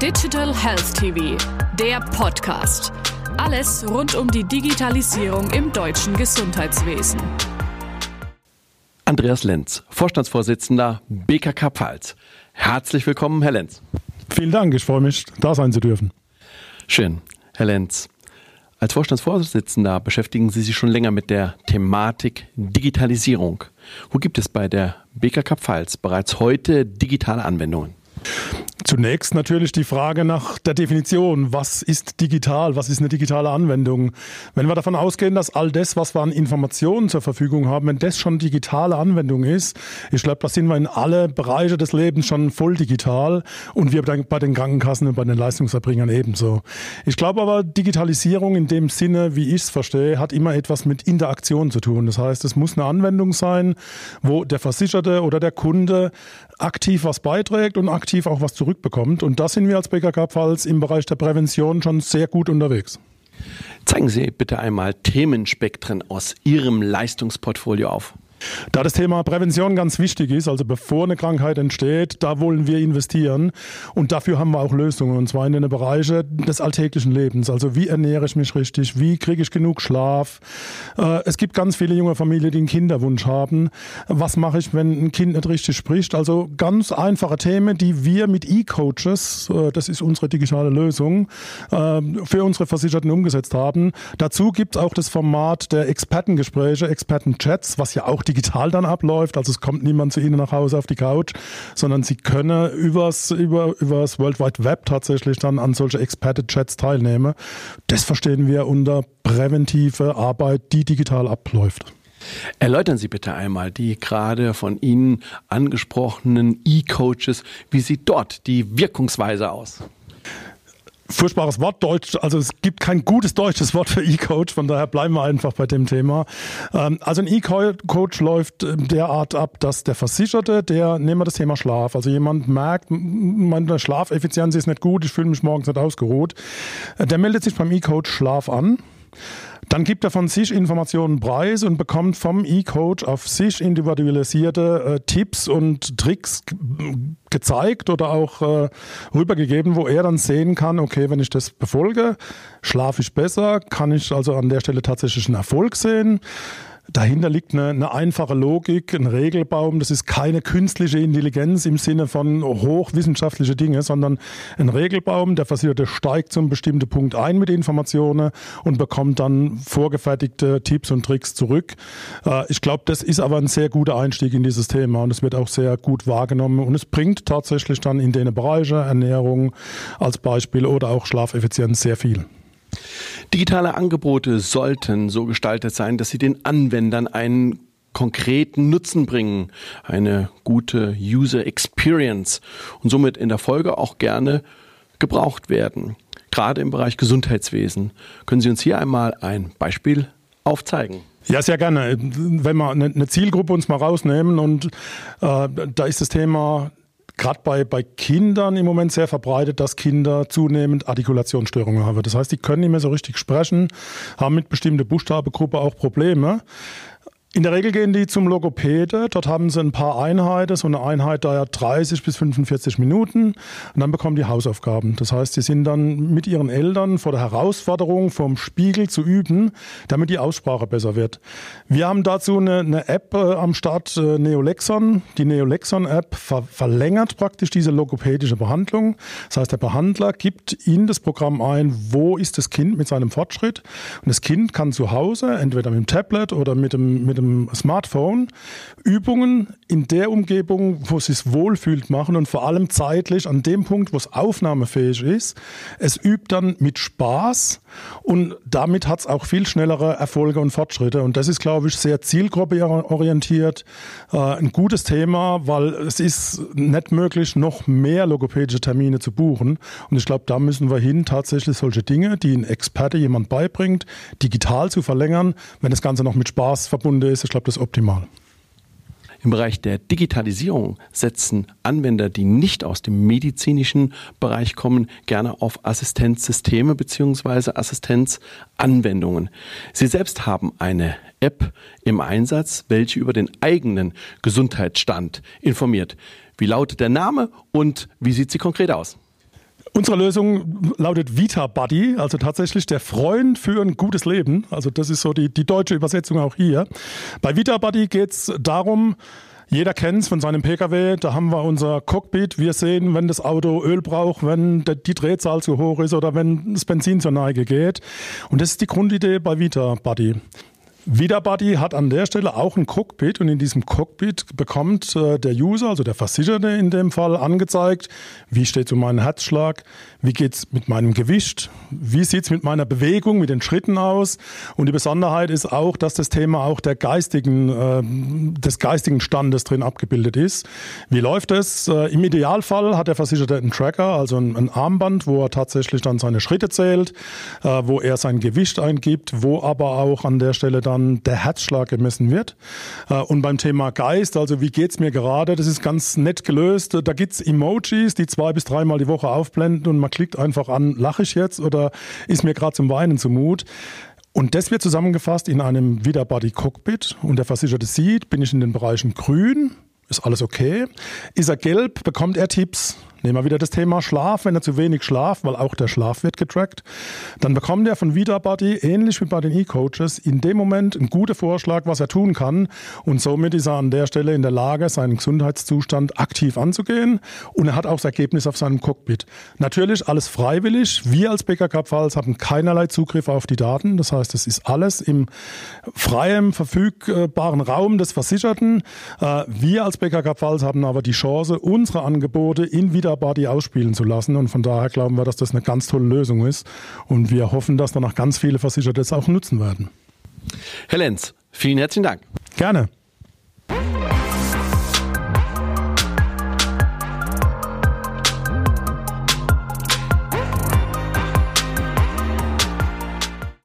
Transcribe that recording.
Digital Health TV, der Podcast. Alles rund um die Digitalisierung im deutschen Gesundheitswesen. Andreas Lenz, Vorstandsvorsitzender BKK Pfalz. Herzlich willkommen, Herr Lenz. Vielen Dank, ich freue mich, da sein zu dürfen. Schön, Herr Lenz. Als Vorstandsvorsitzender beschäftigen Sie sich schon länger mit der Thematik Digitalisierung. Wo gibt es bei der BKK Pfalz bereits heute digitale Anwendungen? Zunächst natürlich die Frage nach der Definition. Was ist digital? Was ist eine digitale Anwendung? Wenn wir davon ausgehen, dass all das, was wir an Informationen zur Verfügung haben, wenn das schon digitale Anwendung ist, ich glaube, da sind wir in alle Bereiche des Lebens schon voll digital und wir bei den Krankenkassen und bei den Leistungserbringern ebenso. Ich glaube aber, Digitalisierung in dem Sinne, wie ich es verstehe, hat immer etwas mit Interaktion zu tun. Das heißt, es muss eine Anwendung sein, wo der Versicherte oder der Kunde aktiv was beiträgt und aktiv auch was zurückbekommt. Und da sind wir als BKK Pfalz im Bereich der Prävention schon sehr gut unterwegs. Zeigen Sie bitte einmal Themenspektren aus Ihrem Leistungsportfolio auf. Da das Thema Prävention ganz wichtig ist, also bevor eine Krankheit entsteht, da wollen wir investieren und dafür haben wir auch Lösungen und zwar in den Bereichen des alltäglichen Lebens. Also wie ernähre ich mich richtig, wie kriege ich genug Schlaf. Äh, es gibt ganz viele junge Familien, die einen Kinderwunsch haben. Was mache ich, wenn ein Kind nicht richtig spricht? Also ganz einfache Themen, die wir mit E-Coaches, äh, das ist unsere digitale Lösung, äh, für unsere Versicherten umgesetzt haben. Dazu gibt es auch das Format der Expertengespräche, Expertenchats, was ja auch digital dann abläuft. Also es kommt niemand zu Ihnen nach Hause auf die Couch, sondern Sie können übers, über, übers World Wide Web tatsächlich dann an solche Experte-Chats teilnehmen. Das verstehen wir unter präventive Arbeit, die digital abläuft. Erläutern Sie bitte einmal die gerade von Ihnen angesprochenen E-Coaches. Wie sieht dort die Wirkungsweise aus? Furchtbares Wort Deutsch. Also es gibt kein gutes deutsches Wort für E-Coach, von daher bleiben wir einfach bei dem Thema. Ähm, also ein E-Coach läuft derart ab, dass der Versicherte, der, nehmen wir das Thema Schlaf, also jemand merkt, meine Schlafeffizienz ist nicht gut, ich fühle mich morgens nicht ausgeruht, äh, der meldet sich beim E-Coach Schlaf an. Dann gibt er von sich Informationen preis und bekommt vom E-Coach auf sich individualisierte äh, Tipps und Tricks gezeigt oder auch äh, rübergegeben, wo er dann sehen kann, okay, wenn ich das befolge, schlafe ich besser, kann ich also an der Stelle tatsächlich einen Erfolg sehen. Dahinter liegt eine, eine, einfache Logik, ein Regelbaum. Das ist keine künstliche Intelligenz im Sinne von hochwissenschaftliche Dinge, sondern ein Regelbaum. Der Versicherte steigt zum bestimmten Punkt ein mit Informationen und bekommt dann vorgefertigte Tipps und Tricks zurück. Äh, ich glaube, das ist aber ein sehr guter Einstieg in dieses Thema und es wird auch sehr gut wahrgenommen und es bringt tatsächlich dann in den Bereiche Ernährung als Beispiel oder auch Schlafeffizienz sehr viel. Digitale Angebote sollten so gestaltet sein, dass sie den Anwendern einen konkreten Nutzen bringen, eine gute User Experience und somit in der Folge auch gerne gebraucht werden. Gerade im Bereich Gesundheitswesen. Können Sie uns hier einmal ein Beispiel aufzeigen? Ja, sehr gerne. Wenn wir eine Zielgruppe uns mal rausnehmen und äh, da ist das Thema gerade bei, bei Kindern im Moment sehr verbreitet, dass Kinder zunehmend Artikulationsstörungen haben. Das heißt, die können nicht mehr so richtig sprechen, haben mit bestimmter Buchstabengruppe auch Probleme. In der Regel gehen die zum Logopäde. Dort haben sie ein paar Einheiten. So eine Einheit dauert 30 bis 45 Minuten. Und dann bekommen die Hausaufgaben. Das heißt, sie sind dann mit ihren Eltern vor der Herausforderung, vom Spiegel zu üben, damit die Aussprache besser wird. Wir haben dazu eine, eine App äh, am Start, äh, Neolexon. Die Neolexon-App ver verlängert praktisch diese logopädische Behandlung. Das heißt, der Behandler gibt in das Programm ein, wo ist das Kind mit seinem Fortschritt. Und das Kind kann zu Hause, entweder mit dem Tablet oder mit dem, mit dem Smartphone Übungen in der Umgebung, wo es sich wohlfühlt, machen und vor allem zeitlich an dem Punkt, wo es aufnahmefähig ist. Es übt dann mit Spaß und damit hat es auch viel schnellere Erfolge und Fortschritte. Und das ist, glaube ich, sehr zielgruppeorientiert. Äh, ein gutes Thema, weil es ist nicht möglich, noch mehr logopädische Termine zu buchen. Und ich glaube, da müssen wir hin, tatsächlich solche Dinge, die ein Experte jemand beibringt, digital zu verlängern, wenn das Ganze noch mit Spaß verbunden ist. Ich glaube, das optimal. Im Bereich der Digitalisierung setzen Anwender, die nicht aus dem medizinischen Bereich kommen, gerne auf Assistenzsysteme bzw. Assistenzanwendungen. Sie selbst haben eine App im Einsatz, welche über den eigenen Gesundheitsstand informiert. Wie lautet der Name und wie sieht sie konkret aus? Unsere Lösung lautet Vita Buddy, also tatsächlich der Freund für ein gutes Leben. Also das ist so die, die deutsche Übersetzung auch hier. Bei Vita Buddy geht es darum, jeder kennt es von seinem Pkw, da haben wir unser Cockpit. Wir sehen, wenn das Auto Öl braucht, wenn die Drehzahl zu hoch ist oder wenn das Benzin zur Neige geht. Und das ist die Grundidee bei Vita Buddy. VidaBuddy hat an der Stelle auch ein Cockpit und in diesem Cockpit bekommt äh, der User, also der Versicherte in dem Fall, angezeigt, wie steht es um meinen Herzschlag, wie geht es mit meinem Gewicht, wie sieht es mit meiner Bewegung, mit den Schritten aus. Und die Besonderheit ist auch, dass das Thema auch der geistigen, äh, des geistigen Standes drin abgebildet ist. Wie läuft es? Äh, Im Idealfall hat der Versicherte einen Tracker, also ein, Armband, wo er tatsächlich dann seine Schritte zählt, äh, wo er sein Gewicht eingibt, wo aber auch an der Stelle dann dann der Herzschlag gemessen wird. Äh, und beim Thema Geist, also wie geht's mir gerade, das ist ganz nett gelöst. Da gibt's Emojis, die zwei bis dreimal die Woche aufblenden und man klickt einfach an, lache ich jetzt oder ist mir gerade zum Weinen zumut. Und das wird zusammengefasst in einem Wiederbody Cockpit und der Versicherte sieht, bin ich in den Bereichen grün, ist alles okay. Ist er gelb, bekommt er Tipps. Nehmen wir wieder das Thema Schlaf, wenn er zu wenig schlaft, weil auch der Schlaf wird getrackt, dann bekommt er von VidaBuddy, ähnlich wie bei den E-Coaches, in dem Moment einen guten Vorschlag, was er tun kann und somit ist er an der Stelle in der Lage, seinen Gesundheitszustand aktiv anzugehen und er hat auch das Ergebnis auf seinem Cockpit. Natürlich alles freiwillig. Wir als BKK Pfalz haben keinerlei Zugriff auf die Daten, das heißt, es ist alles im freien, verfügbaren Raum des Versicherten. Äh, wir als BKK Pfalz haben aber die Chance, unsere Angebote in VidaBuddy Body ausspielen zu lassen. Und von daher glauben wir, dass das eine ganz tolle Lösung ist. Und wir hoffen, dass danach ganz viele Versicherte es auch nutzen werden. Herr Lenz, vielen herzlichen Dank. Gerne.